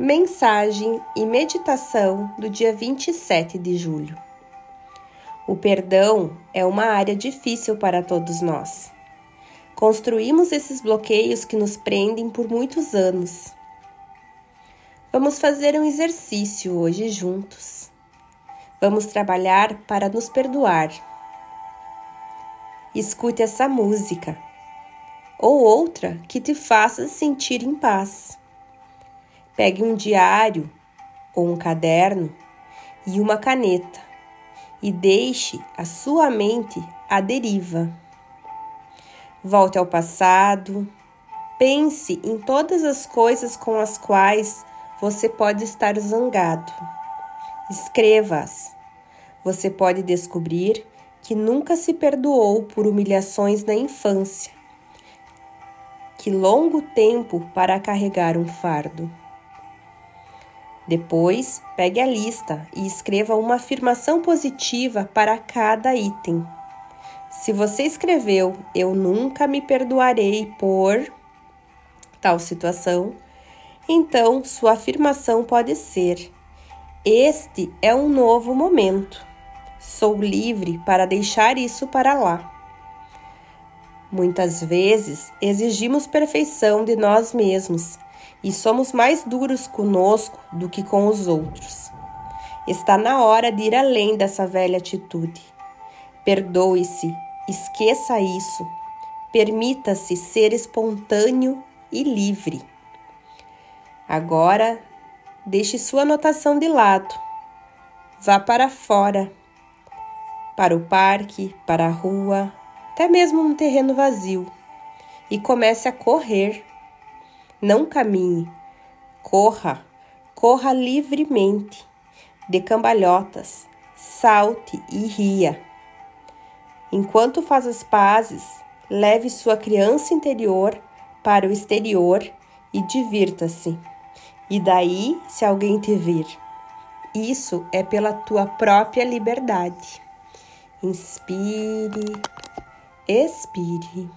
Mensagem e meditação do dia 27 de julho. O perdão é uma área difícil para todos nós. Construímos esses bloqueios que nos prendem por muitos anos. Vamos fazer um exercício hoje juntos. Vamos trabalhar para nos perdoar. Escute essa música ou outra que te faça sentir em paz. Pegue um diário ou um caderno e uma caneta e deixe a sua mente à deriva. Volte ao passado, pense em todas as coisas com as quais você pode estar zangado. Escreva-as. Você pode descobrir que nunca se perdoou por humilhações na infância. Que longo tempo para carregar um fardo. Depois, pegue a lista e escreva uma afirmação positiva para cada item. Se você escreveu Eu nunca me perdoarei por tal situação, então sua afirmação pode ser: Este é um novo momento. Sou livre para deixar isso para lá. Muitas vezes exigimos perfeição de nós mesmos e somos mais duros conosco do que com os outros. Está na hora de ir além dessa velha atitude. Perdoe-se, esqueça isso, permita-se ser espontâneo e livre. Agora, deixe sua anotação de lado. Vá para fora, para o parque, para a rua, até mesmo um terreno vazio, e comece a correr não caminhe, corra, corra livremente, de cambalhotas, salte e ria. Enquanto faz as pazes, leve sua criança interior para o exterior e divirta-se. E daí, se alguém te vir, isso é pela tua própria liberdade. Inspire, expire.